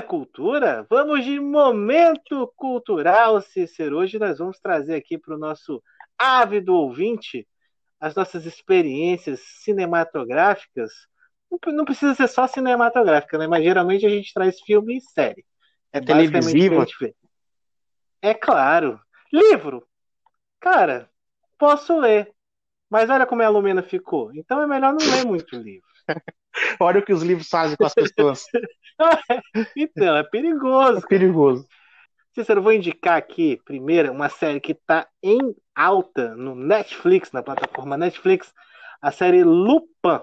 é cultura, vamos de momento cultural, Cícero. Hoje nós vamos trazer aqui para o nosso ávido ouvinte as nossas experiências cinematográficas. Não precisa ser só cinematográfica, né? Mas geralmente a gente traz filme e série. É televisivo? É claro. Livro. Cara, posso ler. Mas olha como a Lumena ficou. Então é melhor não ler muito livro. olha o que os livros fazem com as pessoas. então, é perigoso. É perigoso. Cícero, vou indicar aqui, primeiro, uma série que está em alta no Netflix, na plataforma Netflix, a série Lupin.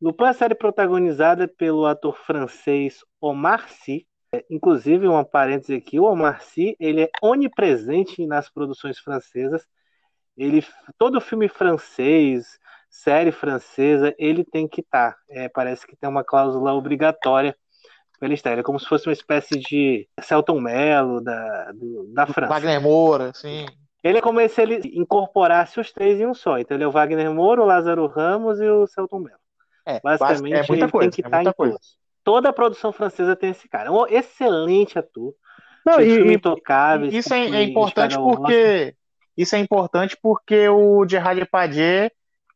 Lupin é a série protagonizada pelo ator francês Omar Sy. É, inclusive, um parêntese aqui, o Omar Sy, ele é onipresente nas produções francesas. Ele, todo filme francês, série francesa, ele tem que estar. Tá. É, parece que tem uma cláusula obrigatória pela estar. Ele é como se fosse uma espécie de Celton Mello da, do, da França. Wagner Moura, sim. Ele é como se ele incorporasse os três em um só. Então ele é o Wagner Moura, o Lázaro Ramos e o Celton Mello. É, Basicamente, é muita coisa, tem que é estar em coisa. Todos. Toda a produção francesa tem esse cara. É um excelente ator. Não, e. Isso é, é importante porque isso é importante porque o Gerard Depardieu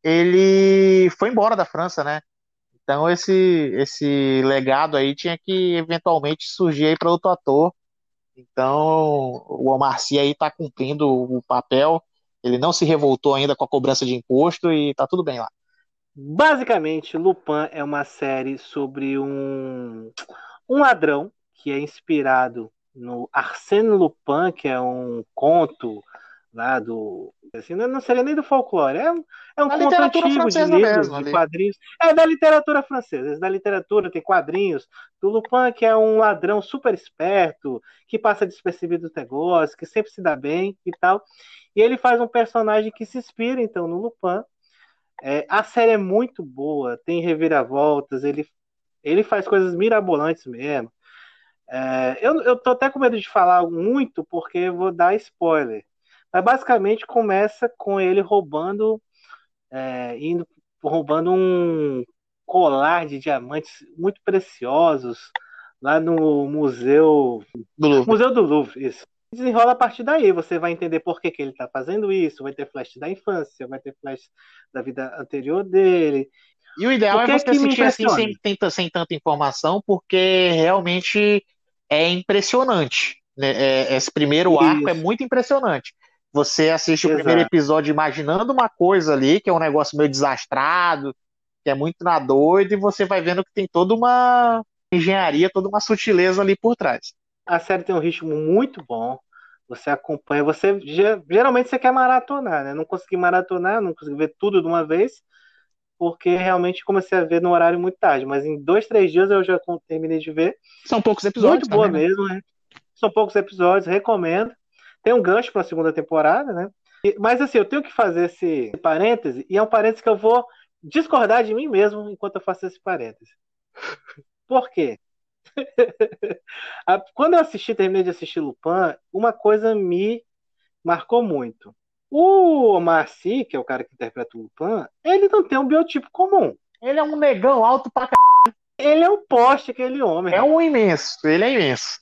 ele foi embora da França, né? Então esse esse legado aí tinha que eventualmente surgir aí para outro ator. Então o Omar Sy aí está cumprindo o papel. Ele não se revoltou ainda com a cobrança de imposto e tá tudo bem lá. Basicamente, Lupin é uma série sobre um, um ladrão que é inspirado no Arsène Lupin, que é um conto lá do. Assim, não seria nem do folclore, é, é um da conto antigo de livros, mesmo, de quadrinhos. É da literatura francesa, da literatura, tem quadrinhos do Lupin, que é um ladrão super esperto, que passa despercebido dos negócios, que sempre se dá bem e tal. E ele faz um personagem que se inspira, então, no Lupin. É, a série é muito boa, tem reviravoltas, ele, ele faz coisas mirabolantes mesmo. É, eu, eu tô até com medo de falar muito, porque vou dar spoiler. Mas basicamente começa com ele roubando, é, indo, roubando um colar de diamantes muito preciosos lá no museu do Louvre. Museu do Louvre, isso. Desenrola a partir daí, você vai entender por que, que ele está fazendo isso, vai ter flash da infância, vai ter flash da vida anterior dele. E o ideal é você assistir assim sem, sem, sem tanta informação, porque realmente é impressionante. Né? É, esse primeiro arco é muito impressionante. Você assiste Exato. o primeiro episódio imaginando uma coisa ali, que é um negócio meio desastrado, que é muito na doido, e você vai vendo que tem toda uma engenharia, toda uma sutileza ali por trás. A série tem um ritmo muito bom. Você acompanha, você geralmente você quer maratonar, né? Não consegui maratonar, não consegui ver tudo de uma vez, porque realmente comecei a ver no horário muito tarde. Mas em dois, três dias eu já terminei de ver. São poucos episódios. Muito boa também, né? mesmo, né? São poucos episódios, recomendo. Tem um gancho para a segunda temporada, né? Mas assim, eu tenho que fazer esse parêntese, e é um parêntese que eu vou discordar de mim mesmo enquanto eu faço esse parêntese. Por quê? Quando eu assisti, terminei de assistir Lupin, uma coisa me marcou muito. O Omar Sy, que é o cara que interpreta o Lupin, ele não tem um biotipo comum. Ele é um negão alto pra c... Ele é um poste, aquele homem. É um imenso, ele é imenso.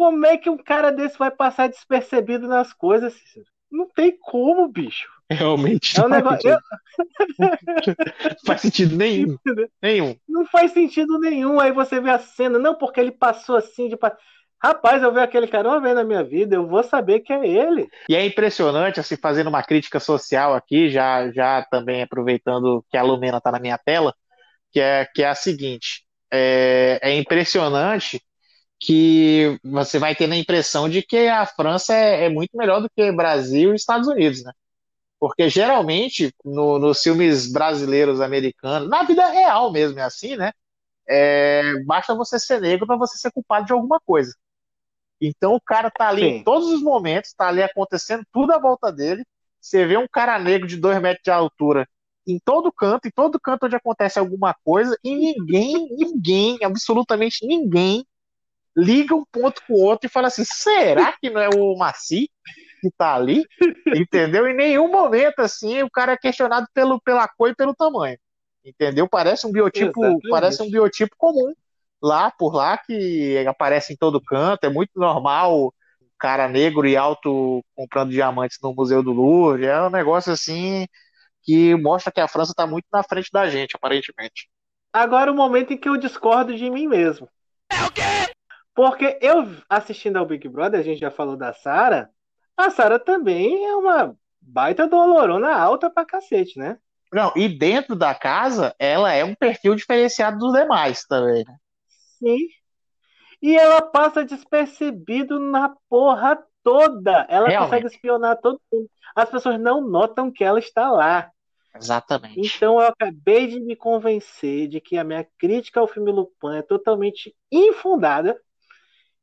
Como é que um cara desse vai passar despercebido nas coisas, Cícero? Não tem como, bicho. Realmente. É um negócio... Eu... faz sentido nenhum. nenhum. Não faz sentido nenhum. Aí você vê a cena, não, porque ele passou assim de. Rapaz, eu ver aquele cara uma vez na minha vida, eu vou saber que é ele. E é impressionante, assim, fazendo uma crítica social aqui, já, já também aproveitando que a Lumena está na minha tela, que é, que é a seguinte: é, é impressionante que você vai ter a impressão de que a França é, é muito melhor do que Brasil e Estados Unidos, né? Porque geralmente no, nos filmes brasileiros, americanos, na vida real mesmo é assim, né? É, basta você ser negro para você ser culpado de alguma coisa. Então o cara tá ali Sim. em todos os momentos, tá ali acontecendo tudo à volta dele. Você vê um cara negro de dois metros de altura em todo canto, em todo canto onde acontece alguma coisa, e ninguém, ninguém, absolutamente ninguém liga um ponto com o outro e fala assim: será que não é o Maci que tá ali? Entendeu? Em nenhum momento, assim, o cara é questionado pelo, pela cor e pelo tamanho. Entendeu? Parece um biotipo, Exatamente. parece um biotipo comum. lá por lá que aparece em todo canto, é muito normal cara negro e alto comprando diamantes no Museu do Louvre, é um negócio assim que mostra que a França está muito na frente da gente, aparentemente. Agora o momento em que eu discordo de mim mesmo. É o quê? Porque eu assistindo ao Big Brother, a gente já falou da Sara, a Sara também é uma baita dolorona alta pra cacete, né? Não, e dentro da casa, ela é um perfil diferenciado dos demais também, né? Sim. E ela passa despercebido na porra toda. Ela Realmente. consegue espionar todo mundo. As pessoas não notam que ela está lá. Exatamente. Então eu acabei de me convencer de que a minha crítica ao filme Lupin é totalmente infundada.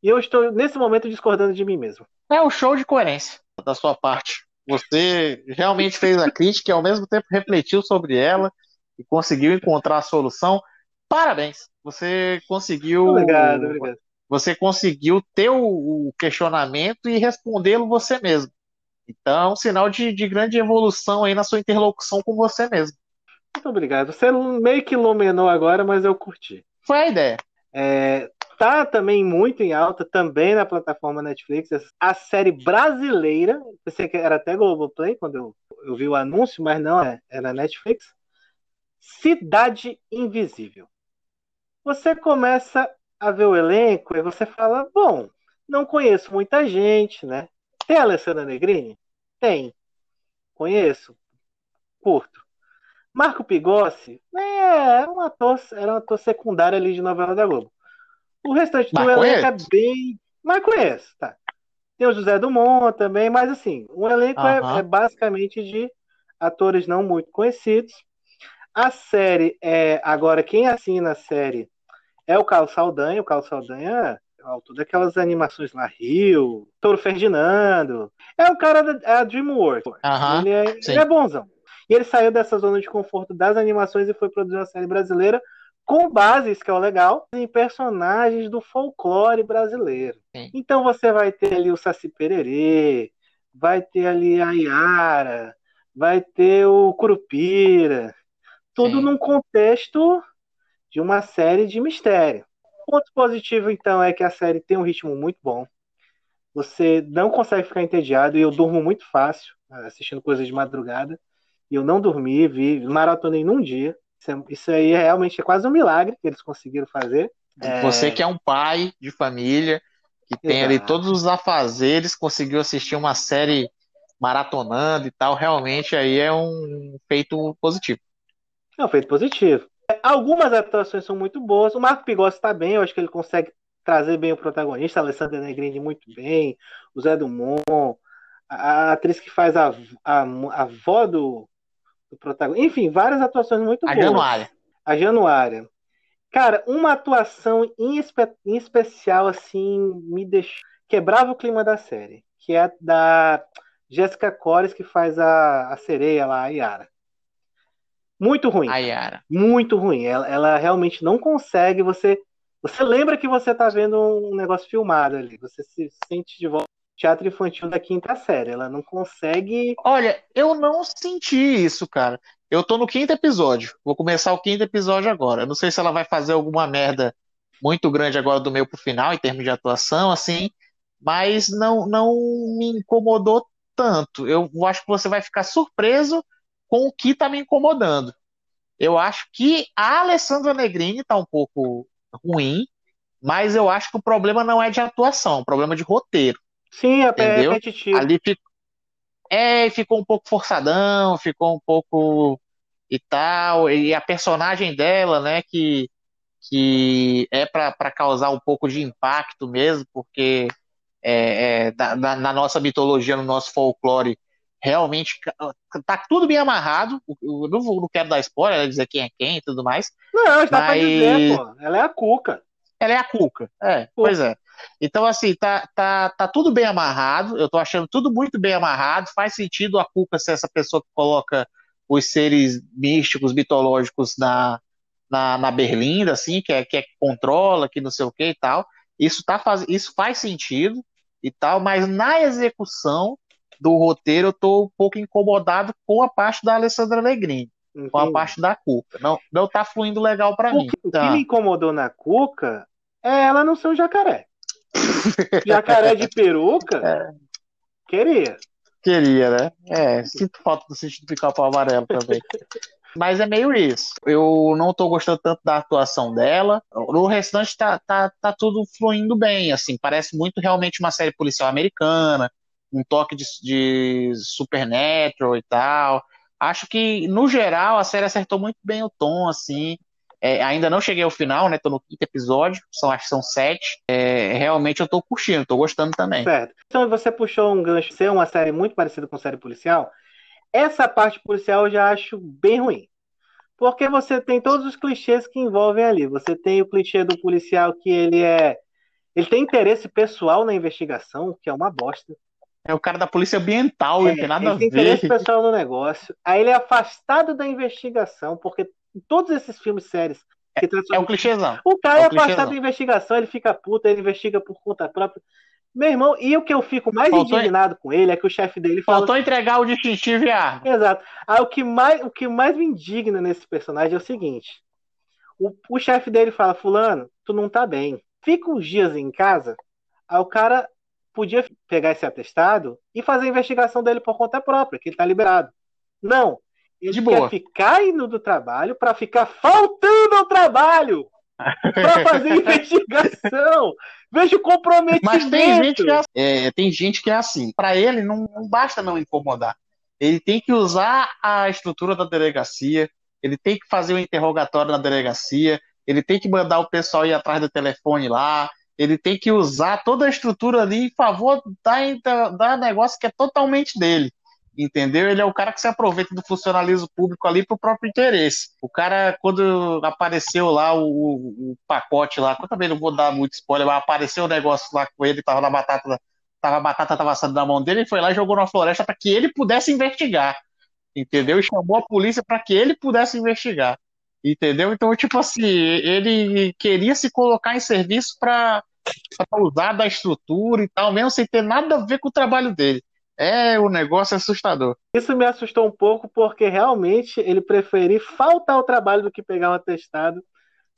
E eu estou, nesse momento, discordando de mim mesmo. É um show de coerência da sua parte. Você realmente fez a crítica e ao mesmo tempo refletiu sobre ela e conseguiu encontrar a solução. Parabéns! Você conseguiu. Obrigado, obrigado. Você conseguiu ter o questionamento e respondê-lo você mesmo. Então, é um sinal de, de grande evolução aí na sua interlocução com você mesmo. Muito obrigado. Você meio que iluminou agora, mas eu curti. Foi a ideia. É, tá também muito em alta, também na plataforma Netflix, a série brasileira. Pensei que era até Globoplay quando eu, eu vi o anúncio, mas não, é, era Netflix. Cidade Invisível. Você começa a ver o elenco e você fala: bom, não conheço muita gente, né? Tem a Alessandra Negrini? Tem. Conheço. Curto. Marco Pigossi é um ator, era um ator secundário ali de novela da Globo. O restante do elenco é bem. Mas conheço, tá. Tem o José Dumont também, mas assim, o elenco é, é, basicamente de atores não muito conhecidos. A série é. Agora, quem assina a série é o Carlos Saldanha. O Carlos Saldanha é o autor daquelas animações lá, Rio, Toro Ferdinando. É o cara da é DreamWorks. ele, é, ele é bonzão. E ele saiu dessa zona de conforto das animações e foi produzir uma série brasileira com bases, que é o legal, em personagens do folclore brasileiro. Sim. Então você vai ter ali o Saci Pererê, vai ter ali a Iara, vai ter o Curupira, tudo Sim. num contexto de uma série de mistério. O ponto positivo, então, é que a série tem um ritmo muito bom. Você não consegue ficar entediado e eu durmo muito fácil assistindo coisas de madrugada. E eu não dormi, vi, maratonei num dia. Isso aí é realmente é quase um milagre que eles conseguiram fazer. É... Você que é um pai de família, que Exato. tem ali todos os afazeres, conseguiu assistir uma série maratonando e tal, realmente aí é um feito positivo. É um feito positivo. Algumas atuações são muito boas. O Marco Pigossi está bem, eu acho que ele consegue trazer bem o protagonista. A Alessandra Negrini muito bem. O Zé Dumont. A, a atriz que faz a, a, a avó do, do protagonista. Enfim, várias atuações muito a boas. A Januária. A Januária. Cara, uma atuação em, espe em especial, assim, me deixou. Quebrava o clima da série. Que é da Jéssica Cores, que faz a, a sereia lá, a Yara. Muito ruim. A Yara. Muito ruim. Ela, ela realmente não consegue. Você você lembra que você tá vendo um negócio filmado ali. Você se sente de volta teatro infantil da quinta série. Ela não consegue. Olha, eu não senti isso, cara. Eu tô no quinto episódio. Vou começar o quinto episódio agora. Eu não sei se ela vai fazer alguma merda muito grande agora do meio pro final, em termos de atuação, assim. Mas não, não me incomodou tanto. Eu acho que você vai ficar surpreso com o que tá me incomodando. Eu acho que a Alessandra Negrini tá um pouco ruim, mas eu acho que o problema não é de atuação, é um problema de roteiro. Sim, é entendeu? repetitivo. Ali ficou, é, ficou um pouco forçadão, ficou um pouco e tal, e a personagem dela, né, que, que é para causar um pouco de impacto mesmo, porque é, é, da, da, na nossa mitologia, no nosso folclore, realmente tá tudo bem amarrado. Eu não, não quero dar spoiler, dizer quem é quem e tudo mais. Não, está mas... pra dizer, pô. Ela é a Cuca. Ela é a Cuca, é, Cuca. pois é. Então, assim, tá, tá, tá tudo bem amarrado. Eu tô achando tudo muito bem amarrado. Faz sentido a Cuca ser essa pessoa que coloca os seres místicos, mitológicos na, na, na Berlinda, assim, que é que é, controla, que não sei o que e tal. Isso, tá faz, isso faz sentido e tal, mas na execução do roteiro, eu tô um pouco incomodado com a parte da Alessandra Negrini. Com a parte da Cuca. Não, não tá fluindo legal para mim. O que, tá. o que me incomodou na Cuca é ela não ser um jacaré. jacaré de peruca, é. queria. Queria, né? É, sinto falta do sentido pica-pau amarelo também. Mas é meio isso. Eu não tô gostando tanto da atuação dela. O restante tá, tá, tá tudo fluindo bem, assim. Parece muito realmente uma série policial americana, um toque de, de Supernatural e tal. Acho que, no geral, a série acertou muito bem o tom, assim. É, ainda não cheguei ao final, né? Tô no quinto episódio, são, acho que são sete. É, realmente eu tô curtindo, tô gostando também. Certo. Então você puxou um gancho, ser uma série muito parecida com série policial. Essa parte policial eu já acho bem ruim. Porque você tem todos os clichês que envolvem ali. Você tem o clichê do policial que ele é. Ele tem interesse pessoal na investigação, que é uma bosta. É o cara da polícia ambiental, é, não tem nada ele a tem ver. interesse pessoal no negócio. Aí ele é afastado da investigação, porque todos esses filmes sérios. É, é um clichêzão. O cara é, é um afastado da investigação, ele fica puto, ele investiga por conta própria. Meu irmão, e o que eu fico mais Faltou indignado em... com ele é que o chefe dele fala. Faltou entregar o distintivo e a arma. Exato. Aí o que mais, o que mais me indigna nesse personagem é o seguinte: o, o chefe dele fala, Fulano, tu não tá bem. Fica uns dias em casa. Aí o cara podia pegar esse atestado e fazer a investigação dele por conta própria, que ele tá liberado. Não. Ele de boa. quer ficar indo do trabalho para ficar faltando ao trabalho para fazer investigação. Vejo comprometimento. Mas tem gente que é, assim. é tem gente que é assim. Para ele não, não basta não incomodar. Ele tem que usar a estrutura da delegacia. Ele tem que fazer o um interrogatório na delegacia. Ele tem que mandar o pessoal ir atrás do telefone lá. Ele tem que usar toda a estrutura ali em favor da, da negócio que é totalmente dele entendeu? Ele é o cara que se aproveita do funcionalismo público ali pro próprio interesse. O cara, quando apareceu lá o, o pacote lá, eu também não vou dar muito spoiler, mas apareceu o negócio lá com ele, tava na batata, tava a batata tava assando na mão dele, ele foi lá e jogou na floresta para que ele pudesse investigar, entendeu? E chamou a polícia para que ele pudesse investigar, entendeu? Então, tipo assim, ele queria se colocar em serviço para usar da estrutura e tal, mesmo sem ter nada a ver com o trabalho dele. É, o negócio é assustador. Isso me assustou um pouco porque realmente ele preferiu faltar ao trabalho do que pegar um atestado.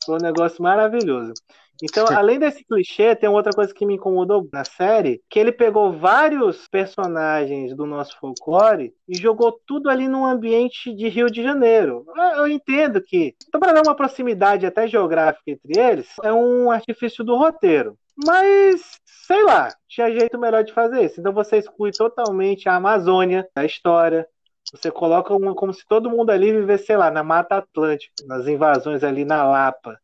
Foi um negócio maravilhoso. Então, além desse clichê, tem outra coisa que me incomodou na série, que ele pegou vários personagens do nosso folclore e jogou tudo ali num ambiente de Rio de Janeiro. Eu entendo que, então, para dar uma proximidade até geográfica entre eles, é um artifício do roteiro. Mas, sei lá, tinha jeito melhor de fazer isso. Então você exclui totalmente a Amazônia da história. Você coloca como se todo mundo ali vivesse, sei lá, na Mata Atlântica, nas invasões ali na Lapa.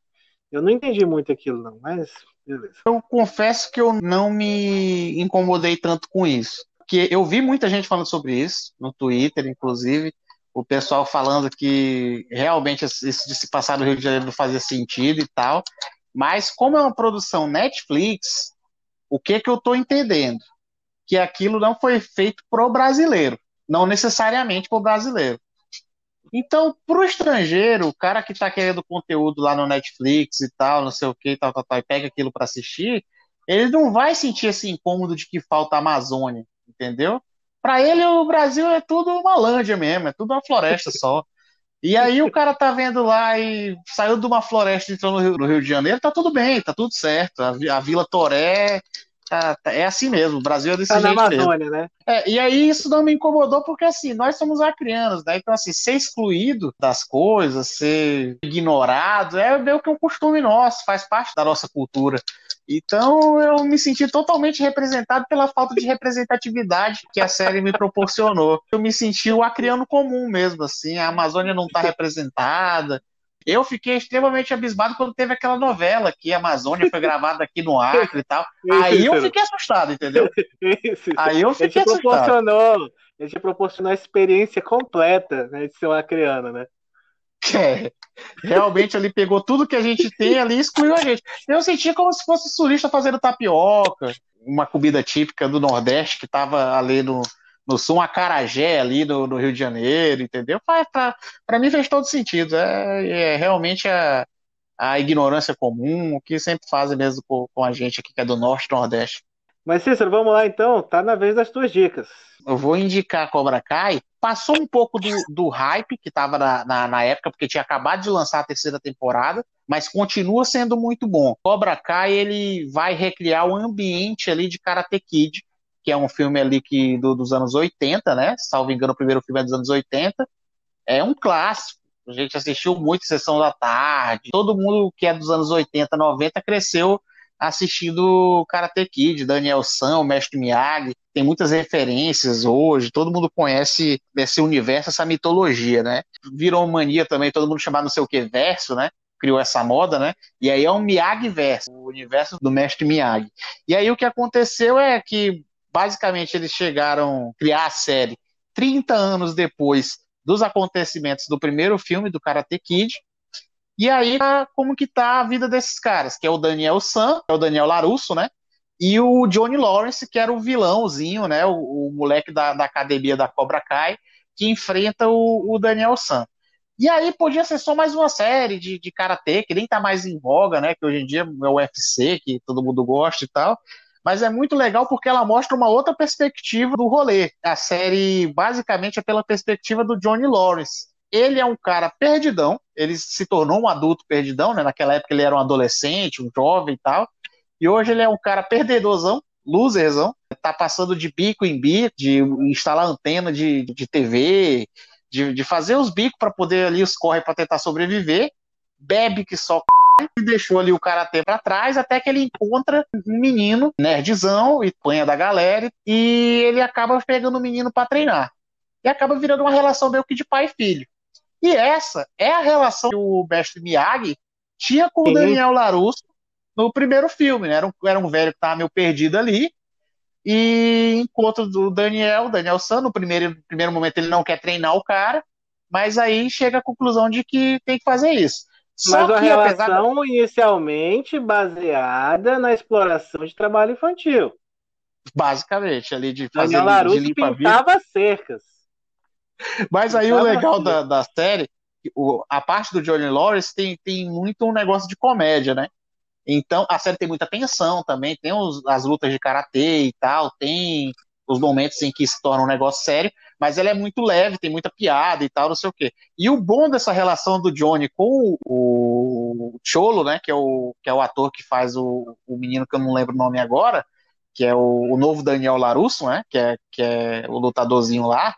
Eu não entendi muito aquilo, não, mas beleza. Eu confesso que eu não me incomodei tanto com isso. Porque eu vi muita gente falando sobre isso, no Twitter, inclusive, o pessoal falando que realmente isso de se passar no Rio de Janeiro não fazia sentido e tal. Mas como é uma produção Netflix, o que que eu estou entendendo? Que aquilo não foi feito pro brasileiro, não necessariamente pro brasileiro. Então, pro estrangeiro, o cara que está querendo conteúdo lá no Netflix e tal, não sei o que, tal, tal, tal, e pega aquilo para assistir, ele não vai sentir esse incômodo de que falta Amazônia, entendeu? Para ele, o Brasil é tudo uma lândia mesmo, é tudo uma floresta só. E aí o cara tá vendo lá e saiu de uma floresta e entrou no Rio, no Rio, de Janeiro, tá tudo bem, tá tudo certo. A, a Vila Toré tá, é assim mesmo, o Brasil é desse tá jeito na Amazônia, mesmo. né? É, e aí isso não me incomodou porque assim, nós somos acrianos, né? Então assim, ser excluído das coisas, ser ignorado, é meio que um costume nosso, faz parte da nossa cultura. Então eu me senti totalmente representado pela falta de representatividade que a série me proporcionou. Eu me senti o acriano comum mesmo, assim, a Amazônia não está representada. Eu fiquei extremamente abismado quando teve aquela novela que a Amazônia foi gravada aqui no Acre e tal. Aí eu fiquei assustado, entendeu? Aí eu fiquei ele assustado. Proporcionou, ele te proporcionou a experiência completa né, de ser um acriano, né? É, realmente ele pegou tudo que a gente tem ali e excluiu a gente. Eu senti como se fosse sulista fazendo tapioca, uma comida típica do Nordeste que estava ali no, no sul, um acarajé ali no, no Rio de Janeiro, entendeu? Para mim fez todo sentido. É, é realmente a, a ignorância comum, o que sempre fazem mesmo com, com a gente aqui que é do Norte e Nordeste. Mas Cícero, vamos lá então, tá na vez das tuas dicas. Eu vou indicar Cobra Kai. Passou um pouco do, do hype que estava na, na, na, época, porque tinha acabado de lançar a terceira temporada, mas continua sendo muito bom. Cobra Kai, ele vai recriar o ambiente ali de Karate Kid, que é um filme ali que, do, dos anos 80, né? Salvo engano, o primeiro filme é dos anos 80. É um clássico. A gente assistiu muito Sessão da Tarde. Todo mundo que é dos anos 80, 90 cresceu assistindo Karate Kid, Daniel San, o Mestre Miyagi, tem muitas referências hoje, todo mundo conhece esse universo, essa mitologia, né? Virou mania também, todo mundo chamar não sei o que verso, né? Criou essa moda, né? E aí é um Miyagi verso, o universo do Mestre Miyagi. E aí o que aconteceu é que basicamente eles chegaram a criar a série 30 anos depois dos acontecimentos do primeiro filme do Karate Kid, e aí, como que tá a vida desses caras? Que é o Daniel San, é o Daniel Larusso, né? E o Johnny Lawrence, que era o vilãozinho, né? O, o moleque da, da, academia da Cobra Kai, que enfrenta o, o, Daniel San. E aí podia ser só mais uma série de, de karatê, que nem tá mais em voga, né? Que hoje em dia é o UFC, que todo mundo gosta e tal. Mas é muito legal porque ela mostra uma outra perspectiva do rolê. A série basicamente é pela perspectiva do Johnny Lawrence ele é um cara perdidão, ele se tornou um adulto perdidão, né? Naquela época ele era um adolescente, um jovem e tal. E hoje ele é um cara perdedorzão, loserzão, tá passando de bico em bico, de instalar antena de, de TV, de, de fazer os bicos para poder ali os corre para tentar sobreviver, bebe que só e deixou ali o karatê para trás até que ele encontra um menino nerdzão e panha da galera e ele acaba pegando o menino para treinar. E acaba virando uma relação meio que de pai e filho. E essa é a relação que o mestre Miyagi tinha com o Daniel Larusso no primeiro filme, né? Era um, era um velho que estava meio perdido ali. E enquanto do Daniel, Daniel San, no primeiro, primeiro momento ele não quer treinar o cara, mas aí chega à conclusão de que tem que fazer isso. Só mas a relação inicialmente baseada na exploração de trabalho infantil. Basicamente, ali de fazer Daniel Larusso de pintava cercas. Mas aí o legal da, da série, o, a parte do Johnny Lawrence tem, tem muito um negócio de comédia, né? Então, a série tem muita tensão também, tem os, as lutas de karatê e tal, tem os momentos em que se torna um negócio sério, mas ela é muito leve, tem muita piada e tal, não sei o quê. E o bom dessa relação do Johnny com o, o Cholo, né, que é o, que é o ator que faz o, o menino que eu não lembro o nome agora, que é o, o novo Daniel Larusso, né, que é, que é o lutadorzinho lá,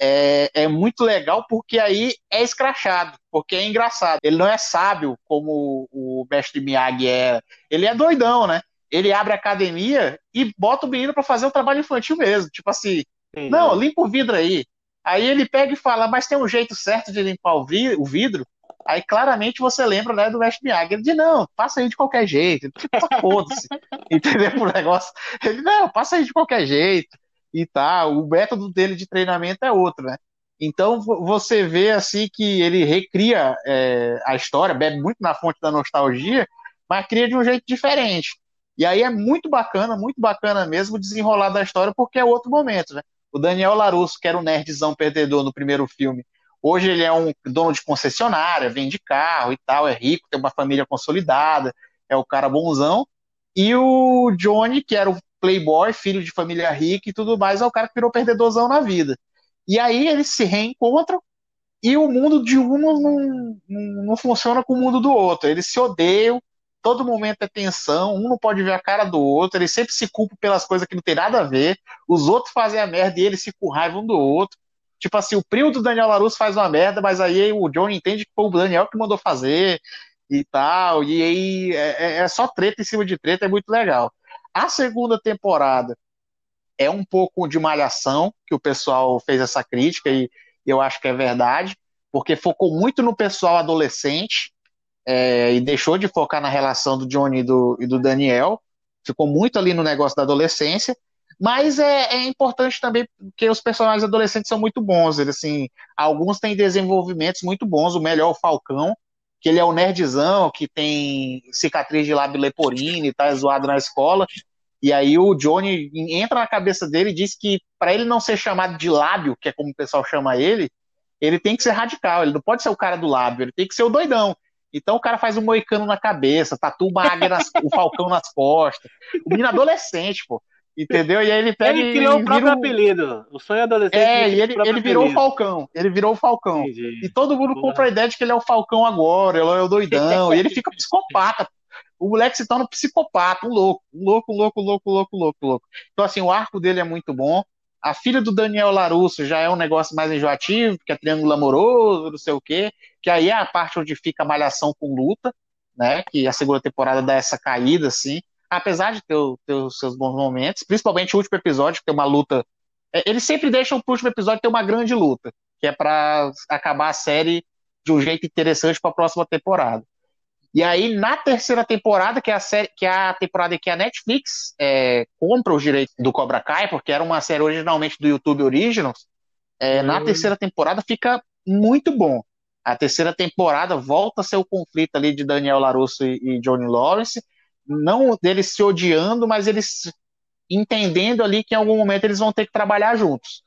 é, é muito legal porque aí é escrachado, porque é engraçado. Ele não é sábio como o mestre Miyagi é. Ele é doidão, né? Ele abre a academia e bota o menino para fazer o trabalho infantil mesmo. Tipo assim, Não, limpa o vidro aí. Aí ele pega e fala, mas tem um jeito certo de limpar o vidro? Aí claramente você lembra né, do mestre Miyagi. Ele diz, não, passa aí de qualquer jeito. Tipo, foda-se. Entendeu o negócio? Ele, não, passa aí de qualquer jeito e tá, o método dele de treinamento é outro, né? Então você vê assim que ele recria é, a história, bebe muito na fonte da nostalgia, mas cria de um jeito diferente. E aí é muito bacana, muito bacana mesmo desenrolar da história, porque é outro momento, né? O Daniel Larusso, que era um nerdzão perdedor no primeiro filme, hoje ele é um dono de concessionária, vende carro e tal, é rico, tem uma família consolidada, é o cara bonzão. E o Johnny, que era o playboy, filho de família rica e tudo mais, é o cara que virou perdedorzão na vida. E aí eles se reencontram e o mundo de um não, não, não funciona com o mundo do outro. Eles se odeiam, todo momento é tensão, um não pode ver a cara do outro, eles sempre se culpam pelas coisas que não tem nada a ver, os outros fazem a merda e eles se com raiva um do outro. Tipo assim, o primo do Daniel Larusso faz uma merda, mas aí o John entende que foi o Daniel que mandou fazer e tal, e aí é, é, é só treta em cima de treta, é muito legal. A segunda temporada é um pouco de malhação, que o pessoal fez essa crítica, e eu acho que é verdade, porque focou muito no pessoal adolescente é, e deixou de focar na relação do Johnny e do, e do Daniel. Ficou muito ali no negócio da adolescência. Mas é, é, importante também porque os personagens adolescentes são muito bons. Eles, assim, alguns têm desenvolvimentos muito bons. O melhor o Falcão, que ele é o nerdzão, que tem cicatriz de lábio leporino e tá zoado na escola. E aí o Johnny entra na cabeça dele e diz que para ele não ser chamado de lábio, que é como o pessoal chama ele, ele tem que ser radical, ele não pode ser o cara do lábio, ele tem que ser o doidão. Então o cara faz um moicano na cabeça, tatua uma águia, nas, o falcão nas costas. O menino adolescente, pô. Entendeu? E aí ele pega ele criou e o próprio vira apelido. O sonho adolescente. É, ele e o ele, ele virou o apelido. Falcão. Ele virou o Falcão. Entendi. E todo mundo Boa. compra a ideia de que ele é o Falcão agora, ele é o doidão, e ele fica psicopata. O moleque se torna um psicopata, um louco, um louco, um louco, um louco, um louco, um louco, um louco. Então, assim, o arco dele é muito bom. A filha do Daniel Larusso já é um negócio mais enjoativo, que é triângulo amoroso, não sei o quê, que aí é a parte onde fica a malhação com luta, né? Que a segunda temporada dá essa caída, assim. Apesar de ter, ter os seus bons momentos, principalmente o último episódio, que tem uma luta. é, Eles sempre deixam pro último episódio ter uma grande luta, que é pra acabar a série de um jeito interessante para a próxima temporada. E aí, na terceira temporada, que é a série, que é a temporada que a Netflix é, compra os direitos do Cobra Kai, porque era uma série originalmente do YouTube Originals, é, na Hum. terceira temporada fica muito bom. A terceira temporada volta a ser o conflito ali de Daniel Larusso e, e Johnny Lawrence, não deles se odiando, mas eles entendendo ali que em algum momento eles vão ter que trabalhar juntos.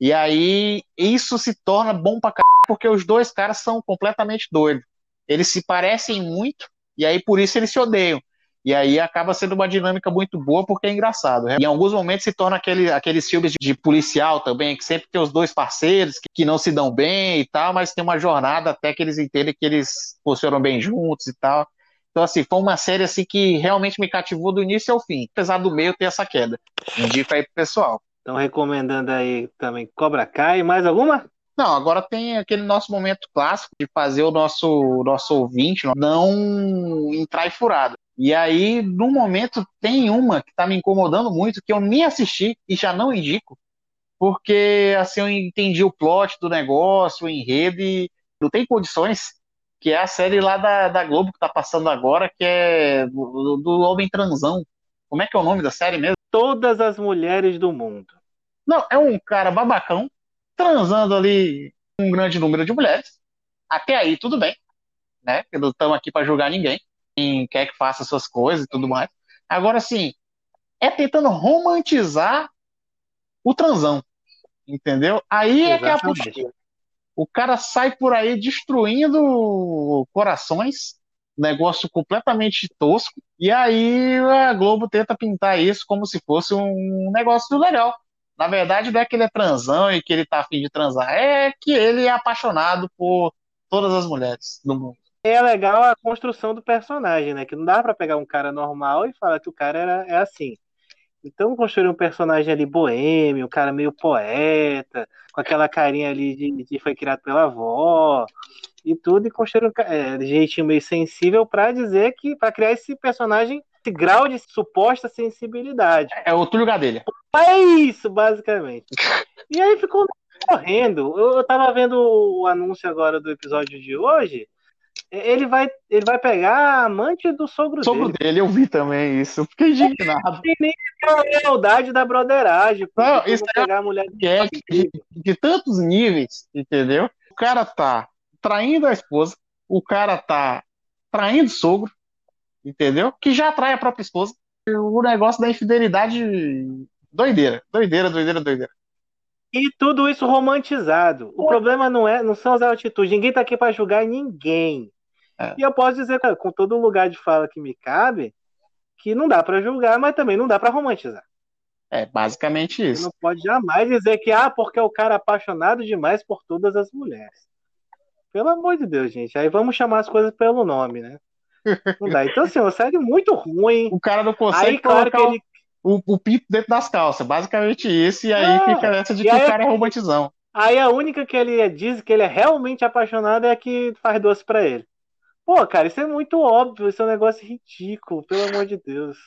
E aí isso se torna bom pra caralho, porque os dois caras são completamente doidos. Eles se parecem muito, e aí por isso eles se odeiam. E aí acaba sendo uma dinâmica muito boa, porque é engraçado. Em alguns momentos se torna aquele, aqueles filmes de, de policial também, que sempre tem os dois parceiros que, que não se dão bem e tal, mas tem uma jornada até que eles entendem que eles funcionam bem juntos e tal. Então, assim, foi uma série assim que realmente me cativou do início ao fim, apesar do meio ter essa queda. Indico aí pro pessoal. Estão recomendando aí também Cobra Kai. Mais alguma? Não, agora tem aquele nosso momento clássico de fazer o nosso, nosso ouvinte não entrar em furada. E aí, no momento, tem uma que tá me incomodando muito, que eu nem assisti e já não indico, porque assim eu entendi o plot do negócio, o enredo, e não tem condições, que é a série lá da, da Globo que tá passando agora, que é do, do Homem Transão. Como é que é o nome da série mesmo? Todas as mulheres do mundo. Não, é um cara babacão transando ali um grande número de mulheres. Até aí tudo bem, né? Porque não estamos aqui para julgar ninguém. Quem quer que faça suas coisas e tudo mais. Agora, assim, é tentando romantizar o transão. Entendeu? Aí é que é a Exatamente. postura. O cara sai por aí destruindo corações, negócio completamente tosco, e aí a Globo tenta pintar isso como se fosse um negócio legal. Na verdade, não é que ele é transão e que ele tá afim de transar, é que ele é apaixonado por todas as mulheres do mundo. É legal a construção do personagem, né? Que não dá pra pegar um cara normal e falar que o cara era, é assim. Então construir um personagem ali boêmio, um cara meio poeta, com aquela carinha ali de, de foi criado pela avó e tudo, e construir um é, jeitinho meio sensível pra dizer que, pra criar esse personagem, esse grau de suposta sensibilidade. É o Túlio Gadelha. É isso, basicamente. E aí ficou correndo. Eu, eu tava vendo o anúncio agora do episódio de hoje. Ele vai, ele vai pegar a amante do sogro Sobre o dele. dele, eu vi também isso. Fiquei indignado. Não tem nem a lealdade da broderagem. Não, isso é- pegar a mulher é de, de tantos níveis, entendeu? O cara tá traindo a esposa, o cara tá traindo o sogro, entendeu? Que já trai a própria esposa. O negócio da infidelidade, doideira, doideira, doideira, doideira. E tudo isso romantizado. O problema não é, não são as atitudes. Ninguém tá aqui para julgar ninguém. É. E eu posso dizer com todo lugar de fala que me cabe que não dá para julgar, mas também não dá para romantizar. É basicamente Você isso. não pode jamais dizer que ah, porque é o cara apaixonado demais por todas as mulheres. Pelo amor de Deus, gente. Aí vamos chamar as coisas pelo nome, né? Não dá. Então, assim, uma série muito ruim. O cara não consegue Aí, claro que ele. o, o pinto dentro das calças, basicamente isso, e aí fica nessa de que aí- o cara é romantizão. Aí a única que ele diz que ele é realmente apaixonado é a que faz doce pra ele. Pô, cara, isso é muito óbvio, isso é um negócio ridículo, pelo amor de Deus.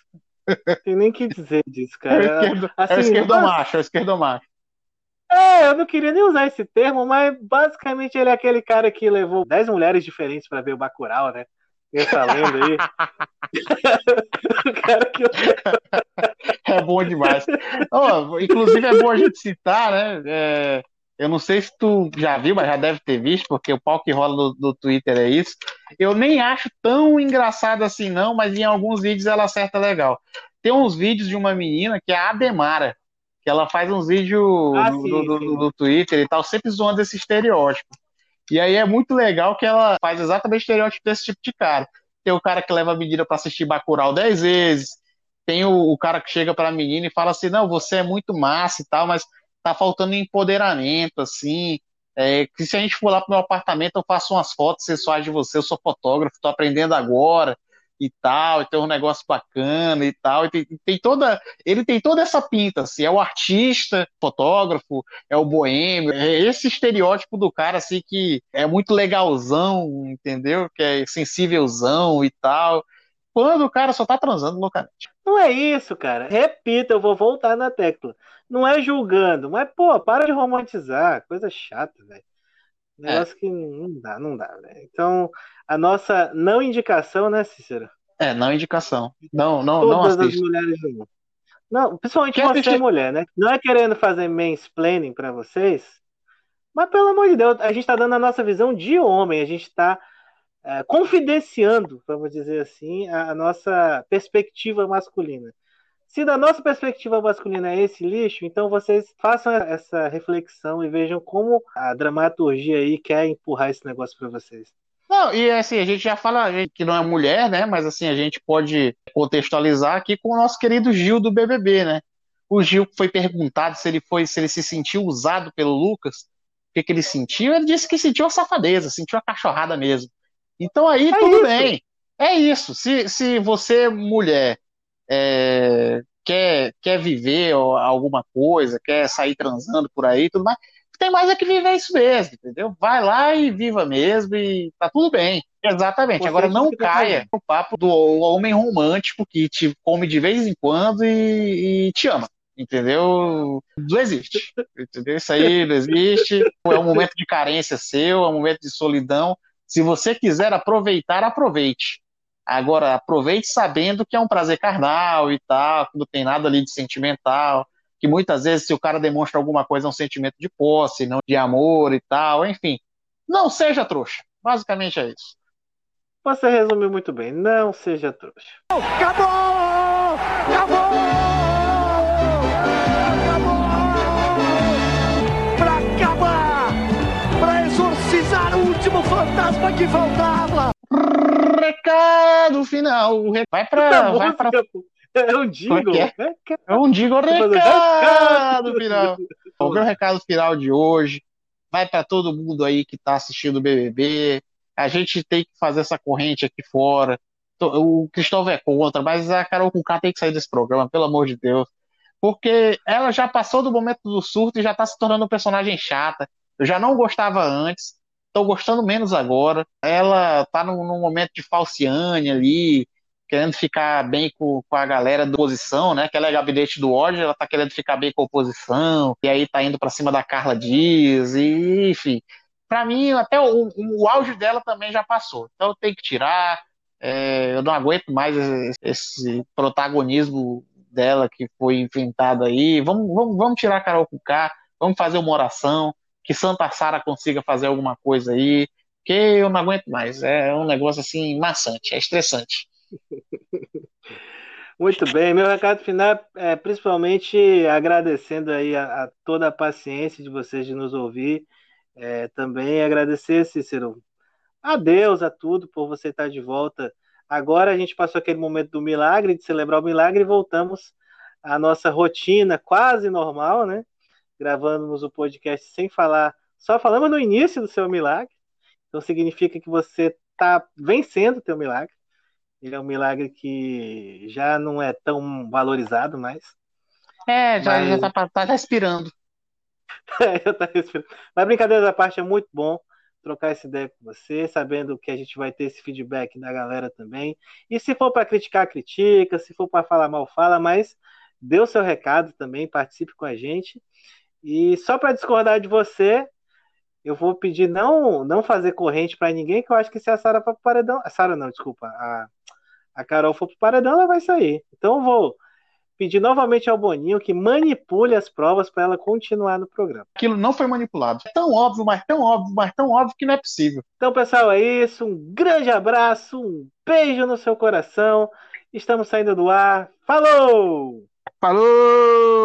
Não tem nem o que dizer disso, É o cara. esquerdo, é o Assim, esquerdomacho, é o esquerdomacho. É, eu não queria nem usar esse termo, mas basicamente ele é aquele cara que levou 10 mulheres diferentes pra ver o Bacurau, né? Essa lenda aí. o cara que É bom demais. Ó, inclusive é bom a gente citar, né? é, eu não sei se tu já viu, mas já deve ter visto, porque o pau que rola no, no Twitter é isso. Eu nem acho tão engraçado assim, não, mas em alguns vídeos ela acerta legal. Tem uns vídeos de uma menina que é a Ademara, que ela faz uns vídeos Ah, no, sim, no- sim. no- no Twitter e tal, sempre zoando esse estereótipo. E aí é muito legal que ela faz exatamente o estereótipo desse tipo de cara. Tem o cara que leva a menina pra assistir Bacurau 10 vezes, tem o, o cara que chega pra menina e fala assim, não, você é muito massa e tal, mas tá faltando empoderamento, assim, é, que se a gente for lá pro meu apartamento, eu faço umas fotos sensuais de você, eu sou fotógrafo, tô aprendendo agora e tal, e tem um negócio bacana e tal, e tem, tem, toda, ele tem toda essa pinta, assim, é o artista, fotógrafo, é o boêmio, é esse estereótipo do cara, assim, que é muito legalzão, entendeu? Que é sensívelzão e tal, quando o cara só tá transando loucamente. Não é isso, cara. Repita, eu vou voltar na tecla. Não é julgando, mas, pô, para de romantizar. Coisa chata, velho. Negócio é. que não dá, não dá, velho. Então, a nossa não indicação, né, Cícero? É, não indicação. Não, não, Todas não as mulheres do mundo. Não, principalmente Quer você assistir? mulher, né? Não é querendo fazer mansplaining para vocês, mas pelo amor de Deus, a gente tá dando a nossa visão de homem, a gente tá é, confidenciando, vamos dizer assim, a, a nossa perspectiva masculina. Se da nossa perspectiva masculina é esse lixo, então vocês façam essa reflexão e vejam como a dramaturgia aí quer empurrar esse negócio para vocês. Não, e assim, a gente já fala que não é mulher, né? Mas assim, a gente pode contextualizar aqui com o nosso querido Gil do BBB, né? O Gil foi perguntado se ele foi, se ele se sentiu usado pelo Lucas, o que, que ele sentiu? Ele disse que sentiu a safadeza, sentiu a cachorrada mesmo. Então aí é tudo isso. bem. É isso. Se, se você, mulher, é, quer, quer viver alguma coisa, quer sair transando por aí, tudo mais, tem mais é que viver isso mesmo, entendeu? Vai lá e viva mesmo e tá tudo bem. Exatamente. Você Agora não caia no papo do homem romântico que te come de vez em quando e, e te ama. Entendeu? Não existe. Entendeu? Isso aí não existe. É um momento de carência seu, é um momento de solidão. Se você quiser aproveitar, aproveite. Agora, aproveite sabendo que é um prazer carnal e tal, que não tem nada ali de sentimental, que muitas vezes se o cara demonstra alguma coisa é um sentimento de posse, não de amor e tal, enfim. Não seja trouxa. Basicamente é isso. Você resumiu muito bem. Não seja trouxa. Acabou! Acabou! Acabou! Pra acabar! Pra exorcizar o último fantasma que faltava! Recado final. Vai pra. Vai pra... É um jingle. É, é um jingle recado final. O meu recado final de hoje vai para todo mundo aí que está assistindo o BBB. A gente tem que fazer essa corrente aqui fora. O Cristóvão é contra, mas a Carol K tem que sair desse programa, pelo amor de Deus. Porque ela já passou do momento do surto e já está se tornando um personagem chata. Eu já não gostava antes tô gostando menos agora. Ela tá num, num momento de falciane ali, querendo ficar bem com, com, a galera da oposição, né? Que ela é gabinete do ódio, ela tá querendo ficar bem com a oposição, e aí tá indo para cima da Carla Dias, e enfim. Para mim, até o, o auge dela também já passou. Então tem que tirar. É, eu não aguento mais esse, esse, protagonismo dela que foi inventado aí. Vamos, vamos, vamos tirar a Carol K, vamos fazer uma oração que Santa Sara consiga fazer alguma coisa aí, que eu não aguento mais. É um negócio assim maçante, é estressante. Muito bem, meu recado final é principalmente agradecendo aí a, a toda a paciência de vocês de nos ouvir. É, também agradecer, Cícero, a Deus, a tudo, por você estar de volta. Agora a gente passou aquele momento do milagre, de celebrar o milagre, e voltamos à nossa rotina quase normal, né? Gravamos o podcast sem falar, só falamos no início do seu milagre. Então significa que você está vencendo o teu milagre. Ele é um milagre que já não é tão valorizado mais. É, já, mas... já tá, tá respirando. é, já tá respirando. Mas brincadeira da parte é muito bom trocar essa ideia com você, sabendo que a gente vai ter esse feedback da galera também. E se for para criticar, critica, se for para falar mal, fala, mas dê o seu recado também, participe com a gente. E só para discordar de você, eu vou pedir não não fazer corrente para ninguém, que eu acho que se a Sara for pro paredão. A Sara não, desculpa. A, a Carol for pro paredão, ela vai sair. Então eu vou pedir novamente ao Boninho que manipule as provas para ela continuar no programa. Aquilo não foi manipulado. É tão óbvio, mas tão óbvio, mas tão óbvio que não é possível. Então, pessoal, é isso. Um grande abraço, um beijo no seu coração. Estamos saindo do ar. Falou! Falou!